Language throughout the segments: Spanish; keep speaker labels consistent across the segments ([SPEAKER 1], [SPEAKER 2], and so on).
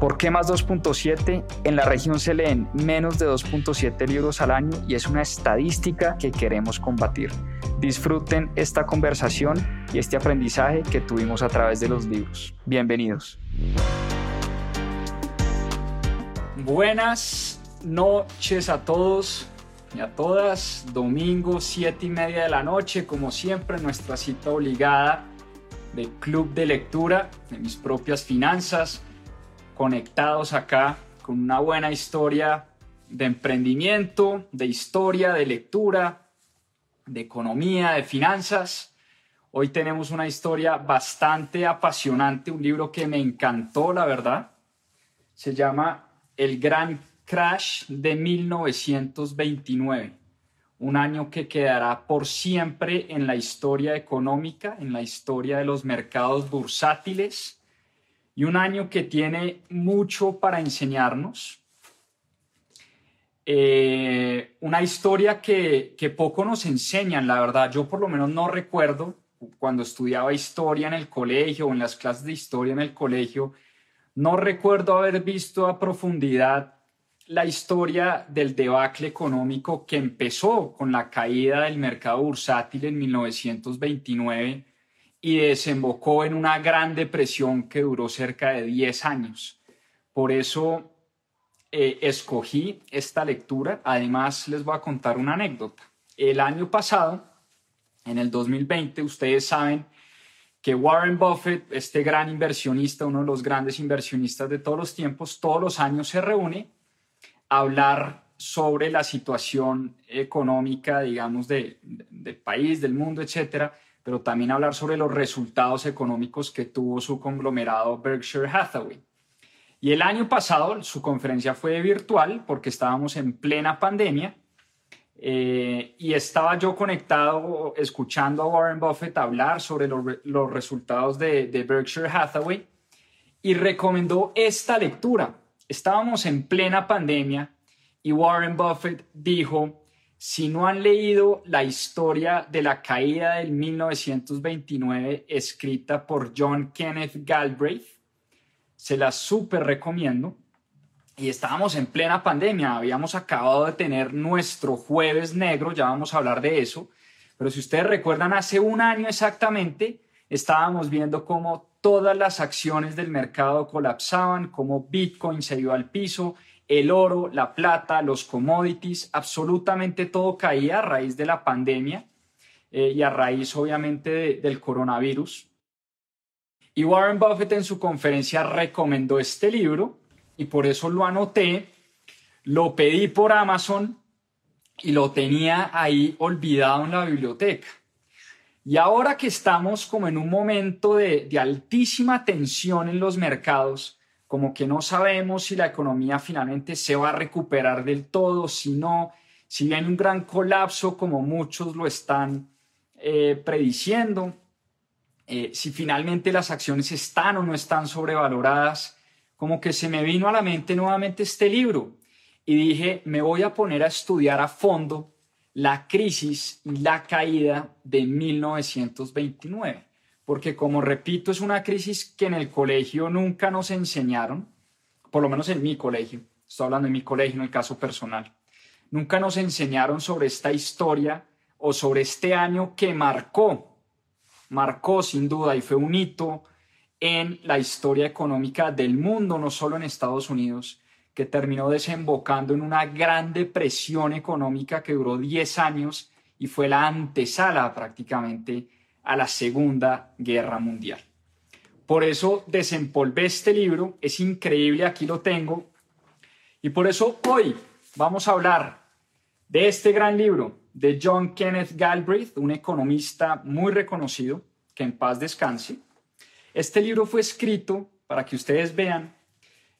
[SPEAKER 1] ¿Por qué más 2.7? En la región se leen menos de 2.7 libros al año y es una estadística que queremos combatir. Disfruten esta conversación y este aprendizaje que tuvimos a través de los libros. Bienvenidos. Buenas noches a todos y a todas. Domingo, 7 y media de la noche, como siempre, nuestra cita obligada de Club de Lectura de mis propias finanzas conectados acá con una buena historia de emprendimiento, de historia, de lectura, de economía, de finanzas. Hoy tenemos una historia bastante apasionante, un libro que me encantó, la verdad. Se llama El Gran Crash de 1929, un año que quedará por siempre en la historia económica, en la historia de los mercados bursátiles y un año que tiene mucho para enseñarnos. Eh, una historia que, que poco nos enseñan, la verdad. Yo por lo menos no recuerdo cuando estudiaba historia en el colegio o en las clases de historia en el colegio, no recuerdo haber visto a profundidad la historia del debacle económico que empezó con la caída del mercado bursátil en 1929 y desembocó en una gran depresión que duró cerca de 10 años. Por eso eh, escogí esta lectura. Además, les voy a contar una anécdota. El año pasado, en el 2020, ustedes saben que Warren Buffett, este gran inversionista, uno de los grandes inversionistas de todos los tiempos, todos los años se reúne a hablar sobre la situación económica, digamos, del de país, del mundo, etcétera, pero también hablar sobre los resultados económicos que tuvo su conglomerado Berkshire Hathaway. Y el año pasado su conferencia fue virtual porque estábamos en plena pandemia eh, y estaba yo conectado escuchando a Warren Buffett hablar sobre los, resultados de, de Berkshire Hathaway y recomendó esta lectura. Estábamos en plena pandemia y Warren Buffett dijo, si no han leído la historia de la caída del 1929 escrita por John Kenneth Galbraith, se la súper recomiendo. Y estábamos en plena pandemia, habíamos acabado de tener nuestro jueves negro, ya vamos a hablar de eso, pero si ustedes recuerdan, hace un año exactamente estábamos viendo cómo todas las acciones del mercado colapsaban, cómo Bitcoin se al piso, el oro, la plata, los commodities, absolutamente todo caía a raíz de la pandemia eh, y a raíz obviamente del coronavirus. Y Warren Buffett en su conferencia recomendó este libro y por eso lo anoté, lo pedí por Amazon y lo tenía ahí olvidado en la biblioteca. Y ahora que estamos como en un momento de, de altísima tensión en los mercados, como que no sabemos si la economía finalmente se va a recuperar del todo, si no, si viene un gran colapso como muchos lo están eh, prediciendo, eh, si finalmente las acciones están o no están sobrevaloradas, como que se me vino a la mente nuevamente este libro y dije, me voy a poner a estudiar a fondo la crisis y la caída de 1929 porque como repito, es una crisis que en el colegio nunca nos enseñaron, por lo menos en mi colegio, estoy hablando de mi colegio en el caso personal, nunca nos enseñaron sobre esta historia o sobre este año que marcó, marcó sin duda y fue un hito en la historia económica del mundo, no solo en Estados Unidos, que terminó desembocando en una gran depresión económica que duró 10 años y fue la antesala prácticamente a la Segunda Guerra Mundial. Por eso desempolvé este libro, es increíble, aquí lo tengo. Y por eso hoy vamos a hablar de este gran libro de John Kenneth Galbraith, un economista muy reconocido, que en paz descanse. Este libro fue escrito para que ustedes vean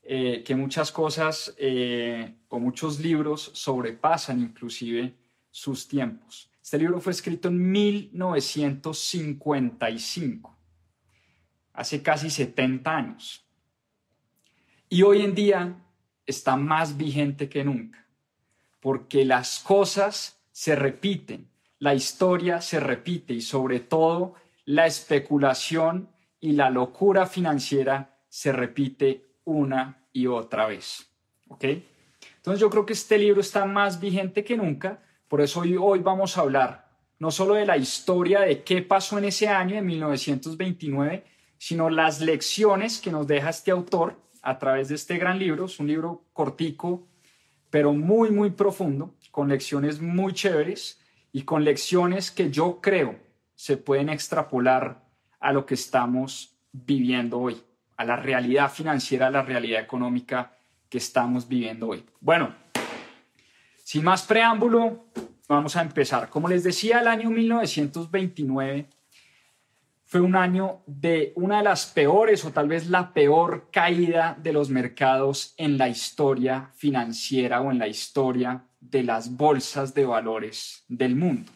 [SPEAKER 1] eh, que muchas cosas eh, o muchos libros sobrepasan inclusive sus tiempos. Este libro fue escrito en 1955, hace casi 70 años. Y hoy en día está más vigente que nunca, porque las cosas se repiten, la historia se repite y sobre todo la especulación y la locura financiera se repite una y otra vez. ¿Ok? Entonces yo creo que este libro está más vigente que nunca, por eso hoy, vamos a hablar no solo de la historia de qué pasó en ese año, en 1929, sino las lecciones que nos deja este autor a través de este gran libro. Es un libro cortico, pero muy, muy profundo, con lecciones muy chéveres y con lecciones que yo creo se pueden extrapolar a lo que estamos viviendo hoy, a la realidad financiera, a la realidad económica que estamos viviendo hoy. Bueno, sin más preámbulo, vamos a empezar. Como les decía, el año 1929 fue un año de una de las peores o tal vez la peor caída de los mercados en la historia financiera o en la historia de las bolsas de valores del mundo.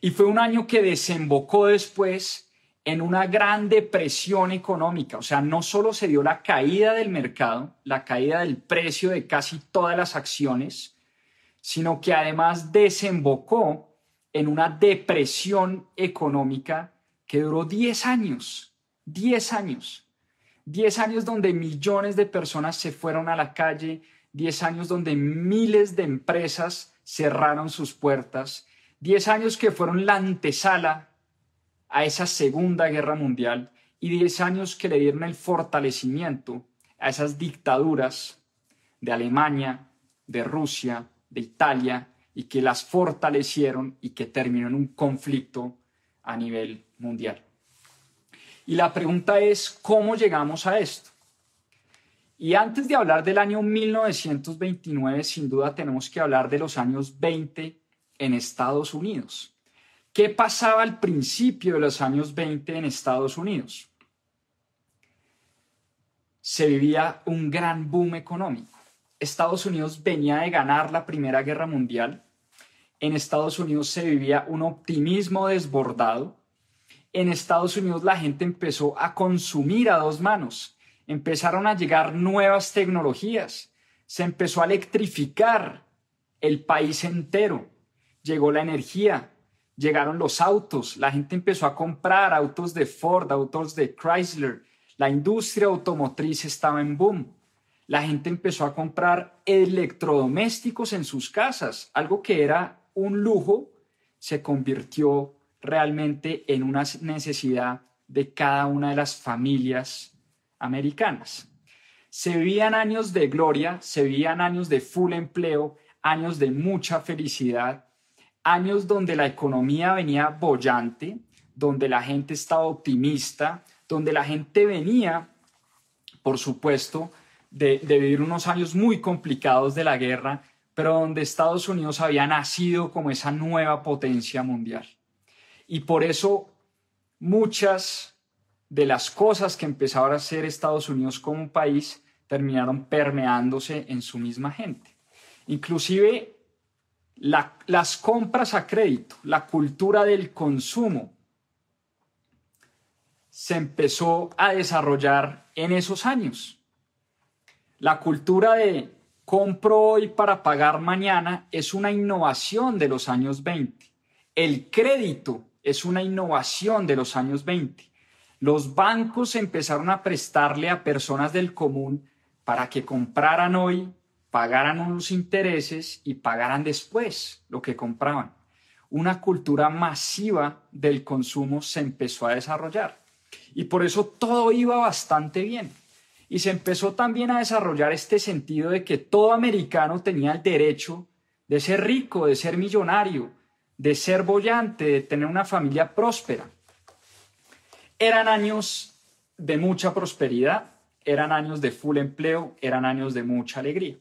[SPEAKER 1] Y fue un año que desembocó después en una gran depresión económica. O sea, no solo se dio la caída del mercado, la caída del precio de casi todas las acciones, sino que además desembocó en una depresión económica que duró 10 años, 10 años, 10 años donde millones de personas se fueron a la calle, 10 años donde miles de empresas cerraron sus puertas, 10 años que fueron la antesala a esa Segunda Guerra Mundial y 10 años que le dieron el fortalecimiento a esas dictaduras de Alemania, de Rusia, de Italia, y que las fortalecieron y que terminó en un conflicto a nivel mundial. Y la pregunta es, ¿cómo llegamos a esto? Y antes de hablar del año 1929, sin duda tenemos que hablar de los años 20 en Estados Unidos. ¿Qué pasaba al principio de los años 20 en Estados Unidos? Se vivía un gran boom económico. Estados Unidos venía de ganar la Primera Guerra Mundial. En Estados Unidos se vivía un optimismo desbordado en Estados Unidos la gente empezó a consumir a dos manos, empezaron a llegar nuevas tecnologías, se empezó a electrificar el país entero, llegó la energía, llegaron los autos, la gente empezó a comprar autos de Ford, autos de Chrysler, la industria automotriz estaba en boom. La gente empezó a comprar electrodomésticos en sus casas, algo que era un lujo, se convirtió realmente en una necesidad de cada una de las familias americanas. Se vivían años de gloria, se vivían años de full empleo, años de mucha felicidad, años donde la economía venía bollante, donde la gente estaba optimista, donde la gente venía, por supuesto, de, de, vivir unos años muy complicados de la guerra, pero donde Estados Unidos había nacido como esa nueva potencia mundial. Y por eso muchas de las cosas que empezaron a hacer Estados Unidos como un país terminaron permeándose en su misma gente. Inclusive las compras a crédito, la cultura del consumo, se empezó a desarrollar en esos años. La cultura de compro hoy para pagar mañana es una innovación de los años 20. El crédito es una innovación de los años 20. Los bancos empezaron a prestarle a personas del común para que compraran hoy, pagaran unos intereses y pagaran después lo que compraban. Una cultura masiva del consumo se empezó a desarrollar y por eso todo iba bastante bien. Y se empezó también a desarrollar este sentido de que todo americano tenía el derecho de ser rico, de ser millonario, de ser bollante, de tener una familia próspera. Eran años de mucha prosperidad, eran años de full empleo, eran años de mucha alegría.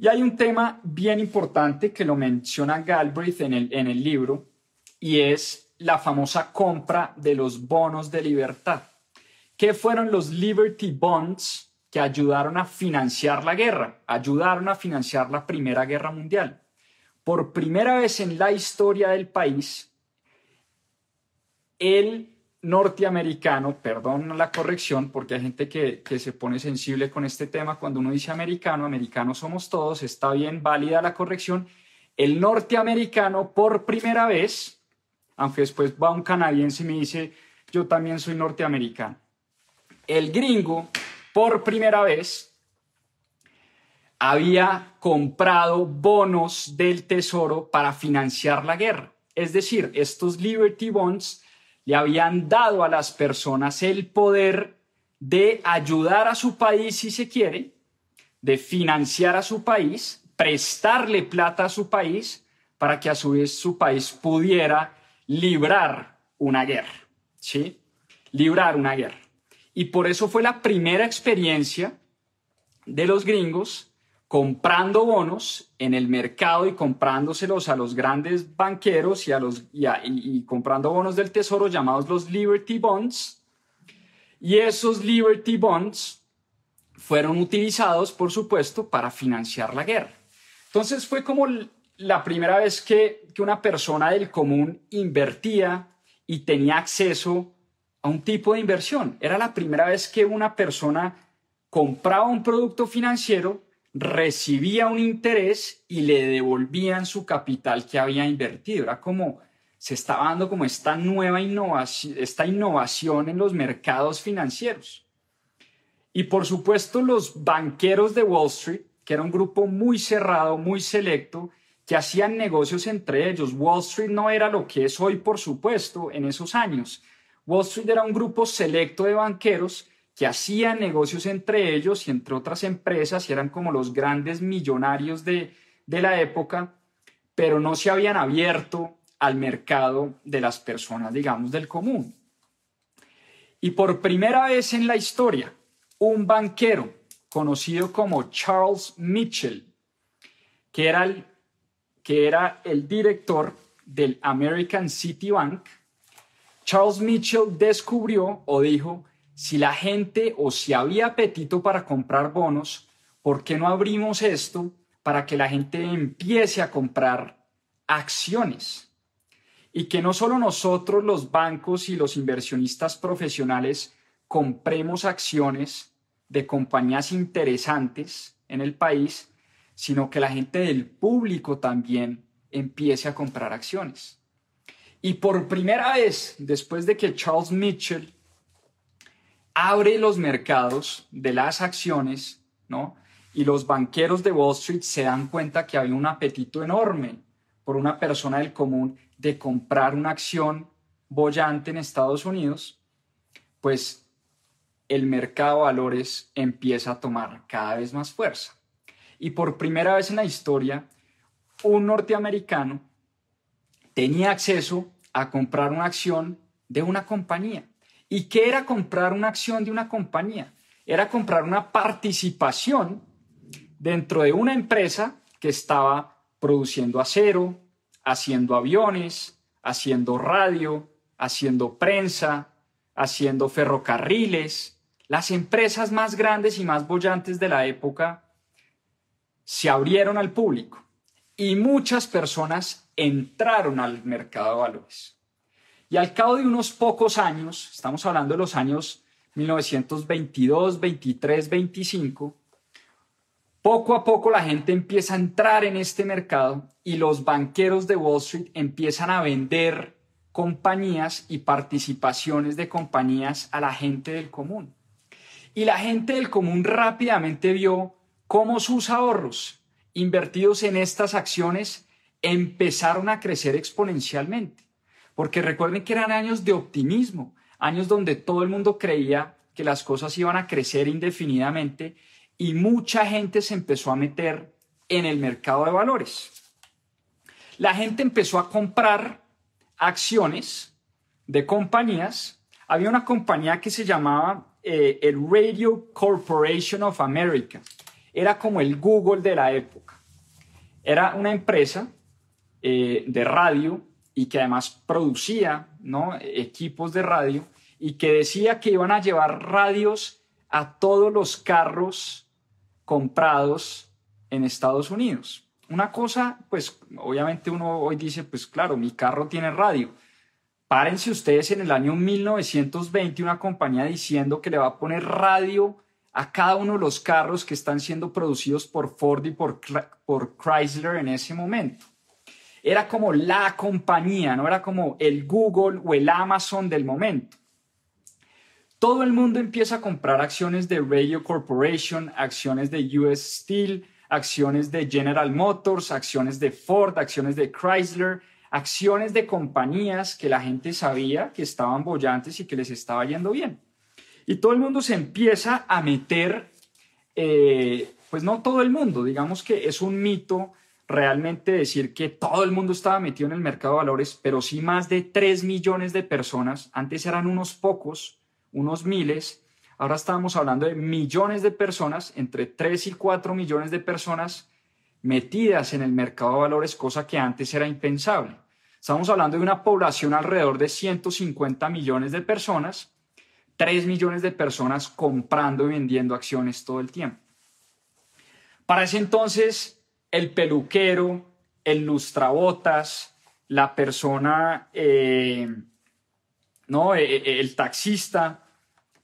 [SPEAKER 1] Y hay un tema bien importante que lo menciona Galbraith en el, en el libro y es la famosa compra de los bonos de libertad. ¿Qué fueron los Liberty Bonds que ayudaron a financiar la guerra? Ayudaron a financiar la Primera Guerra Mundial. por primera vez en la historia del país, el norteamericano, perdón la corrección, porque hay gente que, que, se pone sensible con este tema cuando uno dice americano, americano somos todos, está bien, válida la corrección, el norteamericano por primera vez, aunque después va un canadiense y me dice, yo también soy norteamericano, el gringo por primera vez había comprado bonos del tesoro para financiar la guerra. Es decir, estos Liberty Bonds le habían dado a las personas el poder de ayudar a su país si se quiere, de financiar a su país, prestarle plata a su país para que a su vez su país pudiera librar una guerra, ¿sí? Librar una guerra. Y por eso fue la primera experiencia de los gringos comprando bonos en el mercado y comprándoselos a los grandes banqueros y, a los, y, comprando bonos del tesoro llamados los Liberty Bonds. Y esos Liberty Bonds fueron utilizados, por supuesto, para financiar la guerra. Entonces fue como la primera vez que, que una persona del común invertía y tenía acceso a un tipo de inversión. Era la primera vez que una persona compraba un producto financiero recibía un interés y le devolvían su capital que había invertido. Era como, se estaba dando como esta nueva innovación, esta innovación en los mercados financieros. Y por supuesto los banqueros de Wall Street, que era un grupo muy cerrado, muy selecto, que hacían negocios entre ellos. Wall Street no era lo que es hoy, por supuesto, en esos años. Wall Street era un grupo selecto de banqueros que hacían negocios entre ellos y entre otras empresas y eran como los grandes millonarios de, de la época, pero no se habían abierto al mercado de las personas, digamos, del común. Y por primera vez en la historia, un banquero conocido como Charles Mitchell, que era el, que era el director del American City Bank, Charles Mitchell descubrió o dijo, si la gente o si había apetito para comprar bonos, ¿por qué no abrimos esto para que la gente empiece a comprar acciones? Y que no solo nosotros, los bancos y los inversionistas profesionales, compremos acciones de compañías interesantes en el país, sino que la gente del público también empiece a comprar acciones. Y por primera vez, después de que Charles Mitchell abre los mercados de las acciones, ¿no? Y los banqueros de Wall Street se dan cuenta que hay un apetito enorme por una persona del común de comprar una acción bollante en Estados Unidos, pues el mercado de valores empieza a tomar cada vez más fuerza. Y por primera vez en la historia, un norteamericano tenía acceso a comprar una acción de una compañía. ¿Y qué era comprar una acción de una compañía? Era comprar una participación dentro de una empresa que estaba produciendo acero, haciendo aviones, haciendo radio, haciendo prensa, haciendo ferrocarriles. Las empresas más grandes y más bollantes de la época se abrieron al público y muchas personas entraron al mercado de valores. Y al cabo de unos pocos años, estamos hablando de los años 1922, 23, 25, poco a poco la gente empieza a entrar en este mercado y los banqueros de Wall Street empiezan a vender compañías y participaciones de compañías a la gente del común. Y la gente del común rápidamente vio cómo sus ahorros invertidos en estas acciones empezaron a crecer exponencialmente. Porque recuerden que eran años de optimismo, años donde todo el mundo creía que las cosas iban a crecer indefinidamente y mucha gente se empezó a meter en el mercado de valores. La gente empezó a comprar acciones de compañías. Había una compañía que se llamaba eh, el Radio Corporation of America. Era como el Google de la época. Era una empresa eh, de radio y que además producía ¿no? equipos de radio y que decía que iban a llevar radios a todos los carros comprados en Estados Unidos. Una cosa, pues obviamente uno hoy dice, pues claro, mi carro tiene radio. Párense ustedes en el año 1920 una compañía diciendo que le va a poner radio a cada uno de los carros que están siendo producidos por Ford y por, por Chrysler en ese momento. Era como la compañía, no era como el Google o el Amazon del momento. Todo el mundo empieza a comprar acciones de Radio Corporation, acciones de US Steel, acciones de General Motors, acciones de Ford, acciones de Chrysler, acciones de compañías que la gente sabía que estaban bollantes y que les estaba yendo bien. Y todo el mundo se empieza a meter, eh, pues no todo el mundo, digamos que es un mito realmente decir que todo el mundo estaba metido en el mercado de valores, pero sí más de 3 millones de personas, antes eran unos pocos, unos miles, ahora estamos hablando de millones de personas, entre 3 y 4 millones de personas metidas en el mercado de valores, cosa que antes era impensable. Estamos hablando de una población alrededor de 150 millones de personas, 3 millones de personas comprando y vendiendo acciones todo el tiempo. Para ese entonces, el peluquero, el lustrabotas, la persona, eh, ¿no? E, e, el taxista,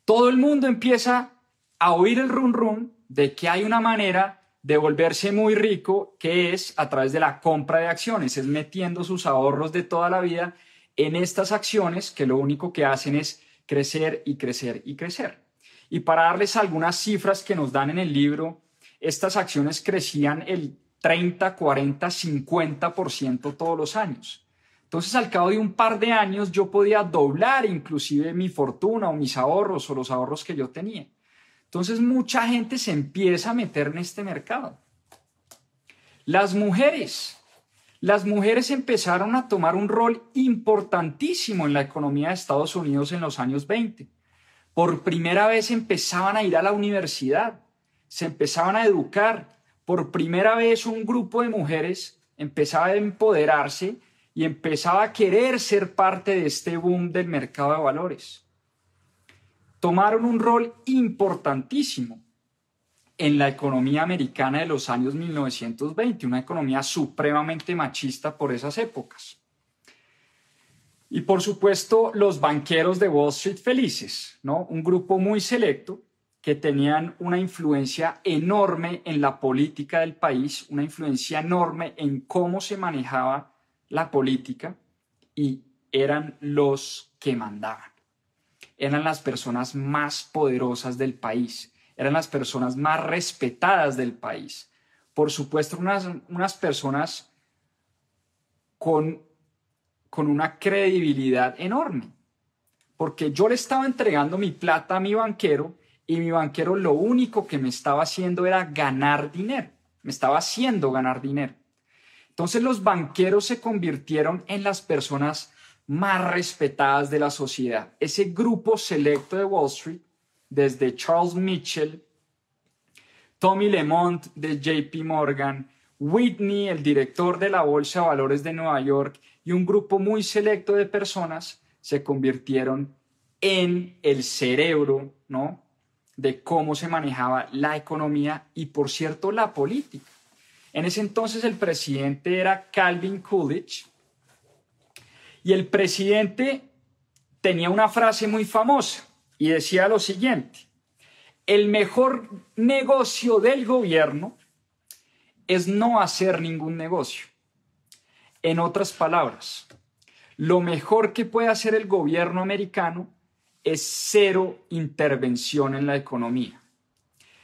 [SPEAKER 1] todo el mundo empieza a oír el run run de que hay una manera de volverse muy rico que es a través de la compra de acciones, es metiendo sus ahorros de toda la vida en estas acciones que lo único que hacen es crecer y crecer y crecer. Y para darles algunas cifras que nos dan en el libro, estas acciones crecían el 30, 40, 50% todos los años. Entonces, al cabo de un par de años, yo podía doblar inclusive mi fortuna o mis ahorros o los ahorros que yo tenía. Entonces, mucha gente se empieza a meter en este mercado. Las mujeres. Las mujeres empezaron a tomar un rol importantísimo en la economía de Estados Unidos en los años 20. Por primera vez empezaban a ir a la universidad, se empezaban a educar, por primera vez un grupo de mujeres empezaba a empoderarse y empezaba a querer ser parte de este boom del mercado de valores. Tomaron un rol importantísimo en la economía americana de los años 1920, una economía supremamente machista por esas épocas. Y por supuesto, los banqueros de Wall Street felices, ¿no? Un grupo muy selecto que tenían una influencia enorme en la política del país, una influencia enorme en cómo se manejaba la política y eran los que mandaban. Eran las personas más poderosas del país, eran las personas más respetadas del país. Por supuesto, unas, unas personas con, con una credibilidad enorme, porque yo le estaba entregando mi plata a mi banquero y mi banquero lo único que me estaba haciendo era ganar dinero, me estaba haciendo ganar dinero. Entonces los banqueros se convirtieron en las personas más respetadas de la sociedad. Ese grupo selecto de Wall Street, desde Charles Mitchell, Tommy Lemont de JP Morgan, Whitney, el director de la Bolsa de Valores de Nueva York, y un grupo muy selecto de personas se convirtieron en el cerebro, ¿no? De cómo se manejaba la economía y, por cierto, la política. En ese entonces el presidente era Calvin Coolidge y el presidente tenía una frase muy famosa y decía lo siguiente, el mejor negocio del gobierno es no hacer ningún negocio. En otras palabras, lo mejor que puede hacer el gobierno americano es cero intervención en la economía,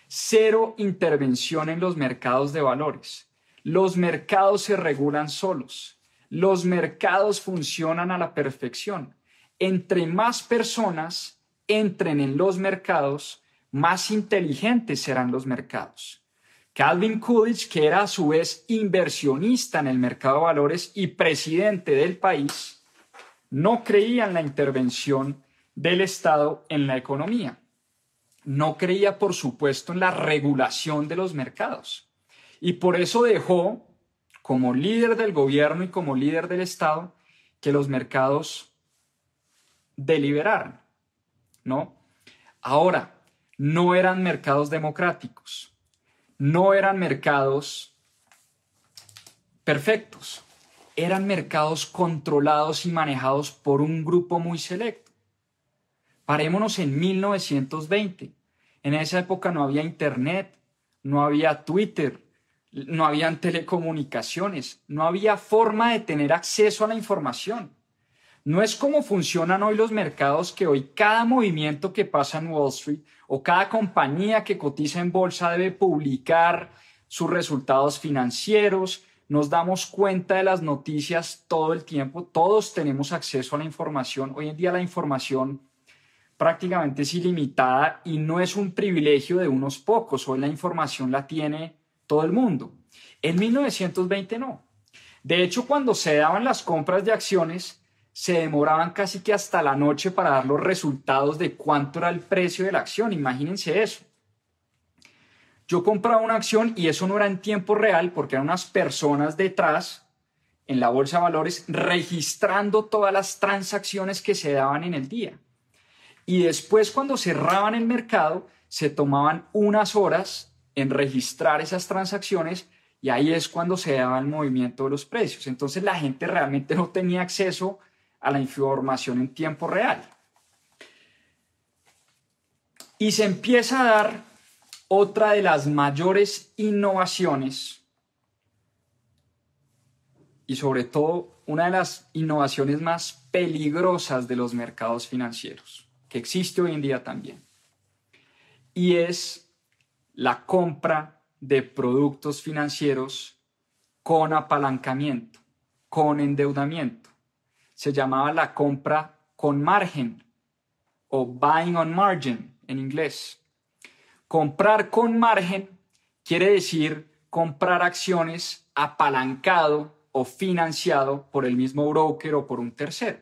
[SPEAKER 1] cero intervención en los mercados de valores. Los mercados se regulan solos, los mercados funcionan a la perfección. Entre más personas entren en los mercados, más inteligentes serán los mercados. Calvin Coolidge, que era a su vez inversionista en el mercado de valores y presidente del país, no creía en la intervención del Estado en la economía. No creía, por supuesto, en la regulación de los mercados. Y por eso dejó, como líder del gobierno y como líder del Estado, que los mercados deliberaran. ¿No? Ahora, no eran mercados democráticos, no eran mercados perfectos. Eran mercados controlados y manejados por un grupo muy selecto. Parémonos en 1920. En esa época no había internet, no había Twitter, no habían telecomunicaciones, no había forma de tener acceso a la información. No es como funcionan hoy los mercados que hoy cada movimiento que pasa en Wall Street o cada compañía que cotiza en bolsa debe publicar sus resultados financieros, nos damos cuenta de las noticias todo el tiempo, todos tenemos acceso a la información. Hoy en día la información prácticamente es ilimitada y no es un privilegio de unos pocos, hoy la información la tiene todo el mundo. En 1920 no. De hecho, cuando se daban las compras de acciones, se demoraban casi que hasta la noche para dar los resultados de cuánto era el precio de la acción. Imagínense eso. Yo compraba una acción y eso no era en tiempo real porque eran unas personas detrás en la bolsa de valores registrando todas las transacciones que se daban en el día. Y después cuando cerraban el mercado, se tomaban unas horas en registrar esas transacciones y ahí es cuando se daba el movimiento de los precios. Entonces la gente realmente no tenía acceso a la información en tiempo real. Y se empieza a dar otra de las mayores innovaciones y sobre todo una de las innovaciones más peligrosas de los mercados financieros, que existe hoy en día también. Y es la compra de productos financieros con apalancamiento, con endeudamiento se llamaba la compra con margen o buying on margin en inglés. Comprar con margen quiere decir comprar acciones apalancado o financiado por el mismo broker o por un tercero.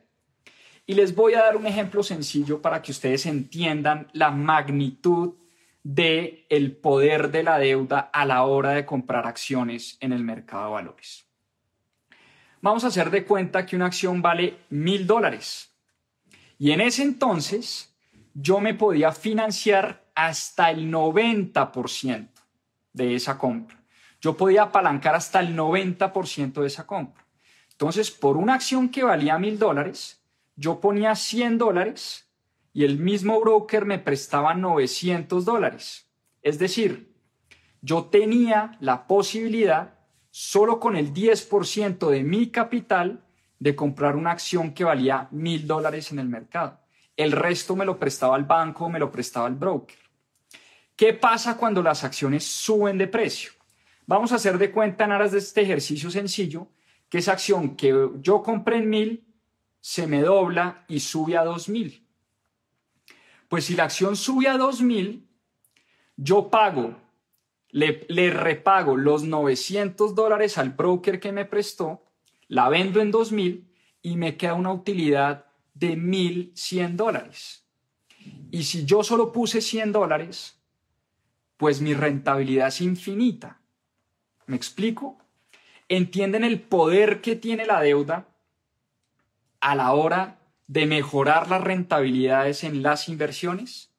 [SPEAKER 1] Y les voy a dar un ejemplo sencillo para que ustedes entiendan la magnitud de el poder de la deuda a la hora de comprar acciones en el mercado de valores. Vamos a hacer de cuenta que una acción vale mil dólares. Y en ese entonces yo me podía financiar hasta el 90% de esa compra. Yo podía apalancar hasta el 90% de esa compra. Entonces, por una acción que valía mil dólares, yo ponía 100 dólares y el mismo broker me prestaba 900 dólares. Es decir, yo tenía la posibilidad solo con el 10% de mi capital de comprar una acción que valía mil dólares en el mercado. El resto me lo prestaba el banco, me lo prestaba el broker. ¿Qué pasa cuando las acciones suben de precio? Vamos a hacer de cuenta en aras de este ejercicio sencillo que esa acción que yo compré en mil se me dobla y sube a dos mil. Pues si la acción sube a dos mil, yo pago le, repago los 900 dólares al broker que me prestó, la vendo en 2000 y me queda una utilidad de 1100 dólares. Y si yo solo puse 100 dólares, pues mi rentabilidad es infinita. ¿Me explico? ¿Entienden el poder que tiene la deuda a la hora de mejorar las rentabilidades en las inversiones?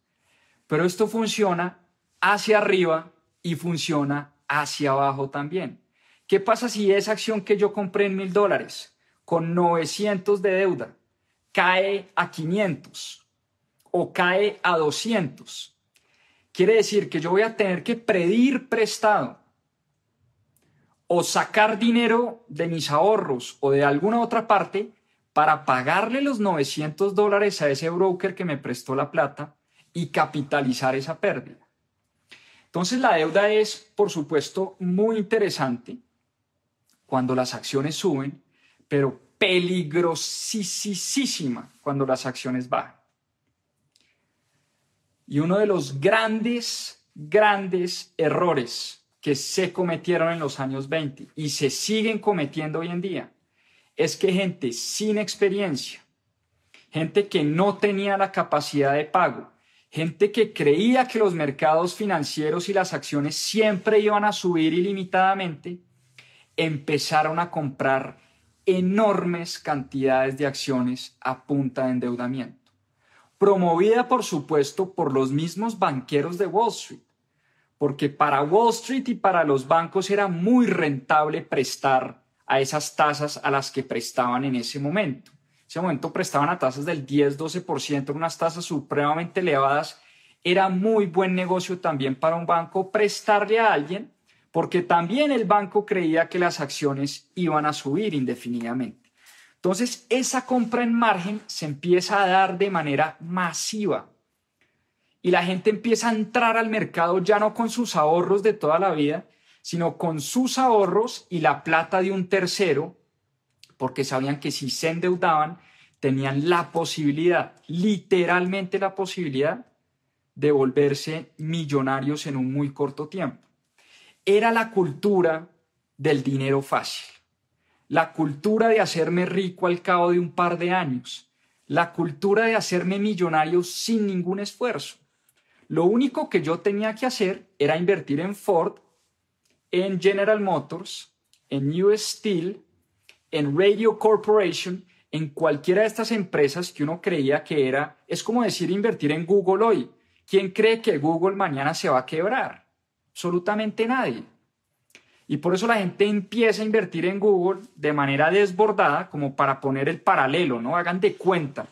[SPEAKER 1] Pero esto funciona hacia arriba y funciona hacia abajo también. ¿Qué pasa si esa acción que yo compré en mil dólares con 900 de deuda cae a 500 o cae a 200? Quiere decir que yo voy a tener que pedir prestado o sacar dinero de mis ahorros o de alguna otra parte para pagarle los 900 dólares a ese broker que me prestó la plata y capitalizar esa pérdida. Entonces la deuda es, por supuesto, muy interesante cuando las acciones suben, pero peligrosísima cuando las acciones bajan. Y uno de los grandes, grandes errores que se cometieron en los años 20 y se siguen cometiendo hoy en día es que gente sin experiencia, gente que no tenía la capacidad de pago, gente que creía que los mercados financieros y las acciones siempre iban a subir ilimitadamente, empezaron a comprar enormes cantidades de acciones a punta de endeudamiento, promovida por supuesto por los mismos banqueros de Wall Street, porque para Wall Street y para los bancos era muy rentable prestar a esas tasas a las que prestaban en ese momento. En ese momento prestaban a tasas del 10-12%, unas tasas supremamente elevadas. Era muy buen negocio también para un banco prestarle a alguien, porque también el banco creía que las acciones iban a subir indefinidamente. Entonces, esa compra en margen se empieza a dar de manera masiva y la gente empieza a entrar al mercado ya no con sus ahorros de toda la vida, sino con sus ahorros y la plata de un tercero, porque sabían que si se endeudaban, tenían la posibilidad, literalmente la posibilidad, de volverse millonarios en un muy corto tiempo. Era la cultura del dinero fácil, la cultura de hacerme rico al cabo de un par de años, la cultura de hacerme millonario sin ningún esfuerzo. Lo único que yo tenía que hacer era invertir en Ford en General Motors, en US Steel, en Radio Corporation, en cualquiera de estas empresas que uno creía que era, es como decir invertir en Google hoy. ¿Quién cree que Google mañana se va a quebrar? Absolutamente nadie. Y por eso la gente empieza a invertir en Google de manera desbordada, como para poner el paralelo, ¿no? Hagan de cuenta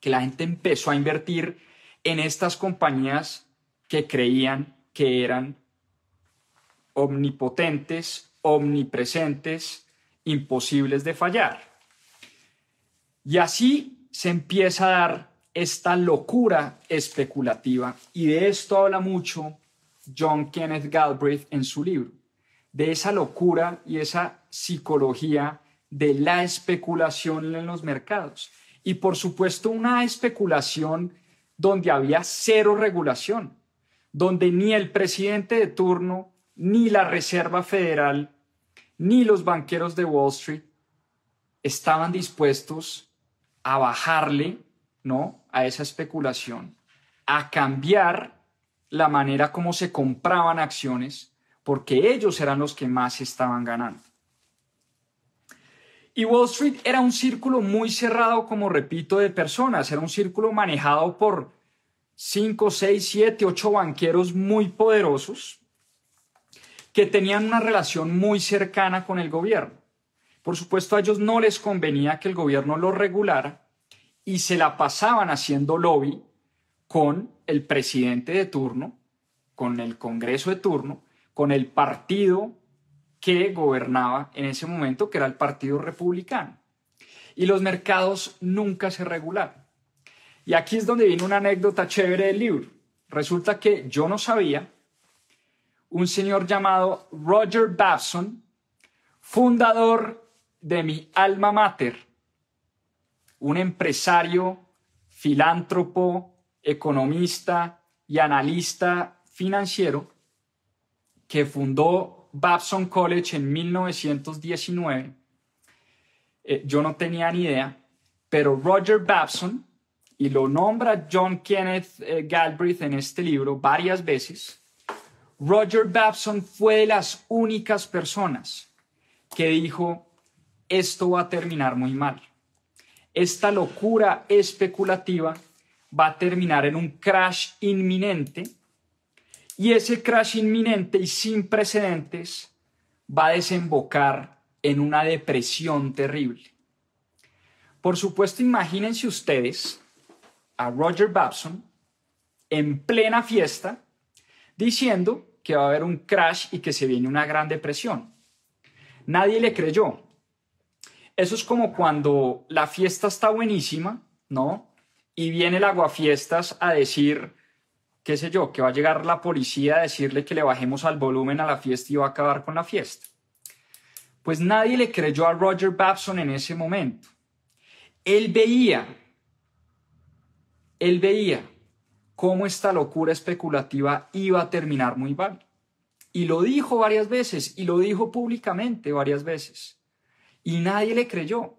[SPEAKER 1] que la gente empezó a invertir en estas compañías que creían que eran omnipotentes, omnipresentes, imposibles de fallar. Y así se empieza a dar esta locura especulativa y de esto habla mucho John Kenneth Galbraith en su libro, de esa locura y esa psicología de la especulación en los mercados. Y por supuesto una especulación donde había cero regulación, donde ni el presidente de turno ni la Reserva Federal, ni los banqueros de Wall Street estaban dispuestos a bajarle, ¿no? A esa especulación, a cambiar la manera como se compraban acciones, porque ellos eran los que más estaban ganando. Y Wall Street era un círculo muy cerrado, como repito, de personas, era un círculo manejado por 5, 6, 7, 8 banqueros muy poderosos, que tenían una relación muy cercana con el gobierno. Por supuesto, a ellos no les convenía que el gobierno lo regulara y se la pasaban haciendo lobby con el presidente de turno, con el Congreso de turno, con el partido que gobernaba en ese momento, que era el Partido Republicano. Y los mercados nunca se regularon. Y aquí es donde viene una anécdota chévere del libro. Resulta que yo no sabía un señor llamado Roger Babson, fundador de mi alma mater, un empresario, filántropo, economista y analista financiero que fundó Babson College en 1919. Eh, yo no tenía ni idea, pero Roger Babson, y lo nombra John Kenneth eh, Galbraith en este libro varias veces, Roger Babson fue de las únicas personas que dijo, esto va a terminar muy mal. Esta locura especulativa va a terminar en un crash inminente y ese crash inminente y sin precedentes va a desembocar en una depresión terrible. Por supuesto, imagínense ustedes a Roger Babson en plena fiesta diciendo que va a haber un crash y que se viene una gran depresión. Nadie le creyó. Eso es como cuando la fiesta está buenísima, ¿no? Y viene el aguafiestas a decir, qué sé yo, que va a llegar la policía a decirle que le bajemos al volumen a la fiesta y va a acabar con la fiesta. Pues nadie le creyó a Roger Babson en ese momento. Él veía, él veía cómo esta locura especulativa iba a terminar muy mal. Y lo dijo varias veces, y lo dijo públicamente varias veces. Y nadie le creyó.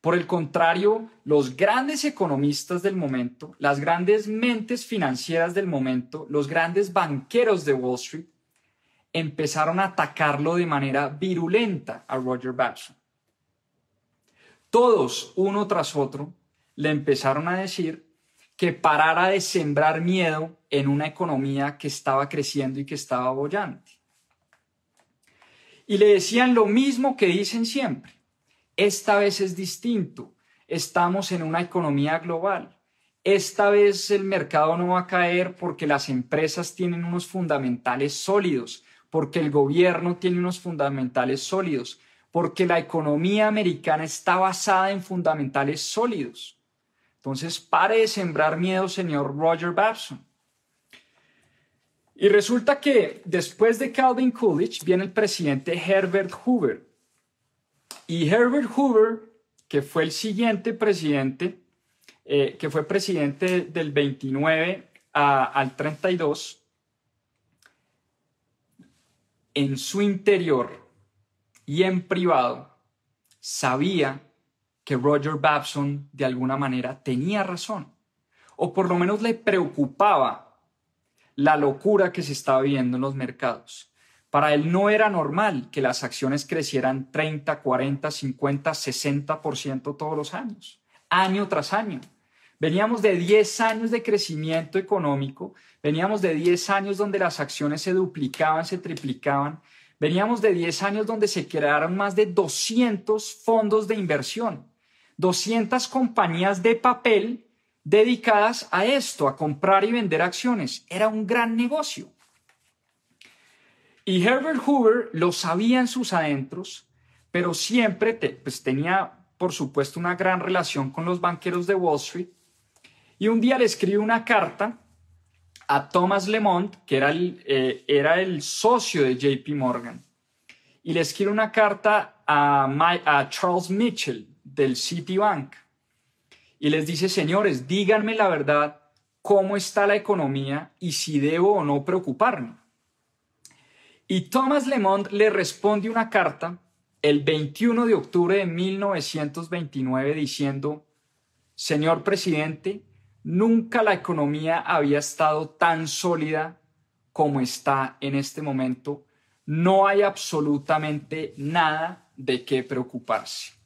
[SPEAKER 1] Por el contrario, los grandes economistas del momento, las grandes mentes financieras del momento, los grandes banqueros de Wall Street, empezaron a atacarlo de manera virulenta a Roger Babson. Todos, uno tras otro, le empezaron a decir que parara de sembrar miedo en una economía que estaba creciendo y que estaba bollante. Y le decían lo mismo que dicen siempre. Esta vez es distinto. Estamos en una economía global. Esta vez el mercado no va a caer porque las empresas tienen unos fundamentales sólidos, porque el gobierno tiene unos fundamentales sólidos, porque la economía americana está basada en fundamentales sólidos. Entonces, pare de sembrar miedo, señor Roger Babson. Y resulta que después de Calvin Coolidge viene el presidente Herbert Hoover. Y Herbert Hoover, que fue el siguiente presidente, eh, que fue presidente del 29 al 32, en su interior y en privado sabía que Roger Babson de alguna manera tenía razón, o por lo menos le preocupaba la locura que se estaba viendo en los mercados. Para él no era normal que las acciones crecieran 30, 40, 50, 60% todos los años, año tras año. Veníamos de 10 años de crecimiento económico, veníamos de 10 años donde las acciones se duplicaban, se triplicaban, veníamos de 10 años donde se crearon más de 200 fondos de inversión. 200 compañías de papel dedicadas a esto, a comprar y vender acciones. Era un gran negocio. Y Herbert Hoover lo sabía en sus adentros, pero siempre pues, tenía, por supuesto, una gran relación con los banqueros de Wall Street. Y un día le escribe una carta a Thomas Lemont, que era el, eh, socio de JP Morgan, y le escribe una carta a Charles Mitchell, del Citibank y les dice, señores, díganme la verdad, cómo está la economía y si debo o no preocuparme. Y Thomas Lemont le responde una carta el 21 de octubre de 1929 diciendo, Señor presidente, nunca la economía había estado tan sólida como está en este momento. No hay absolutamente nada de qué preocuparse.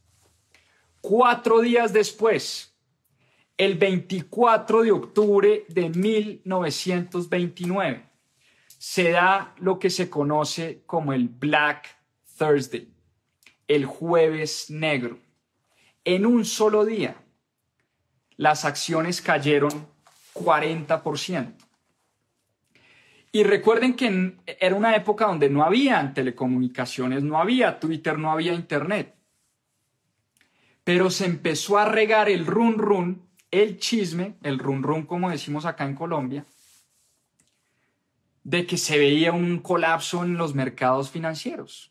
[SPEAKER 1] Cuatro días después, el 24 de octubre de 1929, se da lo que se conoce como el Black Thursday, el jueves negro. En un solo día, las acciones cayeron 40%. Y recuerden que era una época donde no había telecomunicaciones, no había Twitter, no había Internet pero se empezó a regar el run run, el chisme, el run run como decimos acá en Colombia, de que se veía un colapso en los mercados financieros.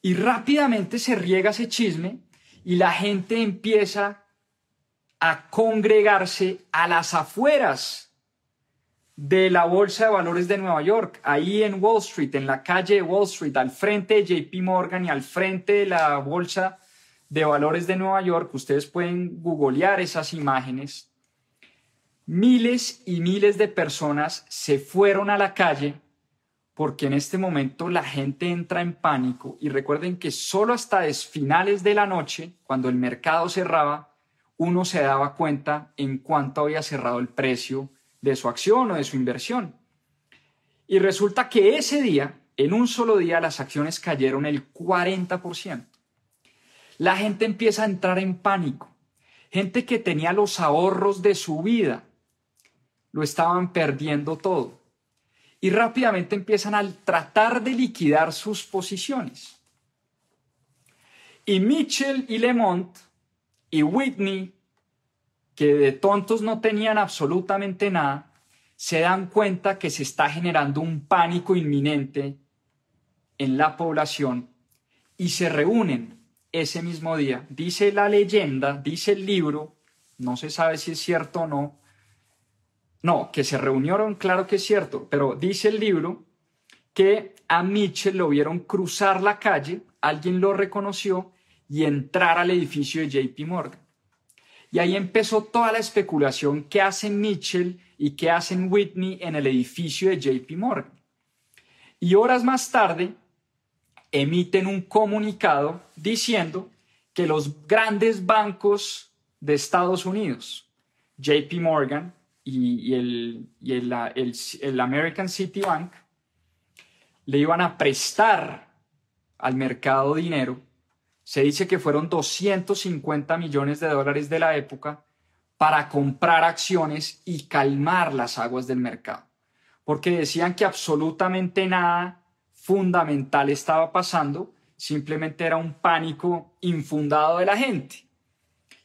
[SPEAKER 1] Y rápidamente se riega ese chisme y la gente empieza a congregarse a las afueras de la Bolsa de Valores de Nueva York, ahí en Wall Street, en la calle de Wall Street, al frente de JP Morgan y al frente de la Bolsa de Valores de Nueva York, ustedes pueden googlear esas imágenes. Miles y miles de personas se fueron a la calle porque en este momento la gente entra en pánico y recuerden que solo hasta finales de la noche, cuando el mercado cerraba, uno se daba cuenta en cuánto había cerrado el precio de su acción o de su inversión. Y resulta que ese día, en un solo día, las acciones cayeron el 40% la gente empieza a entrar en pánico. Gente que tenía los ahorros de su vida, lo estaban perdiendo todo. Y rápidamente empiezan a tratar de liquidar sus posiciones. Y Mitchell y Lemont y Whitney, que de tontos no tenían absolutamente nada, se dan cuenta que se está generando un pánico inminente en la población y se reúnen ese mismo día. Dice la leyenda, dice el libro, no se sabe si es cierto o no. No, que se reunieron, claro que es cierto, pero dice el libro que a Mitchell lo vieron cruzar la calle, alguien lo reconoció y entrar al edificio de JP Morgan. Y ahí empezó toda la especulación que hacen Mitchell y que hacen Whitney en el edificio de JP Morgan. Y horas más tarde, emiten un comunicado diciendo que los grandes bancos de Estados Unidos, JP Morgan y, el, el, American City Bank, le iban a prestar al mercado dinero, se dice que fueron 250 millones de dólares de la época para comprar acciones y calmar las aguas del mercado, porque decían que absolutamente nada fundamental estaba pasando, simplemente era un pánico infundado de la gente.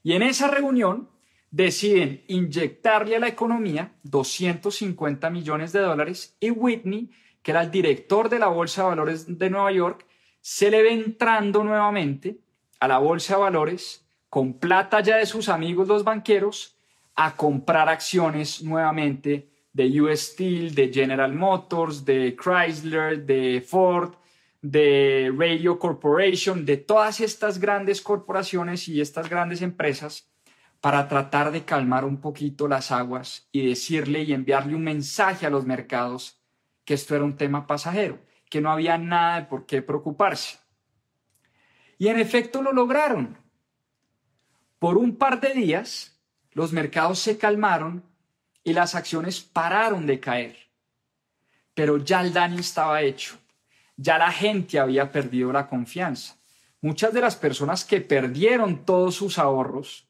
[SPEAKER 1] Y en esa reunión deciden inyectarle a la economía 250 millones de dólares y Whitney, que era el director de la Bolsa de Valores de Nueva York, se le ve entrando nuevamente a la Bolsa de Valores con plata ya de sus amigos los banqueros a comprar acciones nuevamente de US Steel, de General Motors, de Chrysler, de Ford, de Radio Corporation, de todas estas grandes corporaciones y estas grandes empresas para tratar de calmar un poquito las aguas y decirle y enviarle un mensaje a los mercados que esto era un tema pasajero, que no había nada de por qué preocuparse. Y en efecto lo lograron. Por un par de días, los mercados se calmaron y las acciones pararon de caer. Pero ya el daño estaba hecho. Ya la gente había perdido la confianza. Muchas de las personas que perdieron todos sus ahorros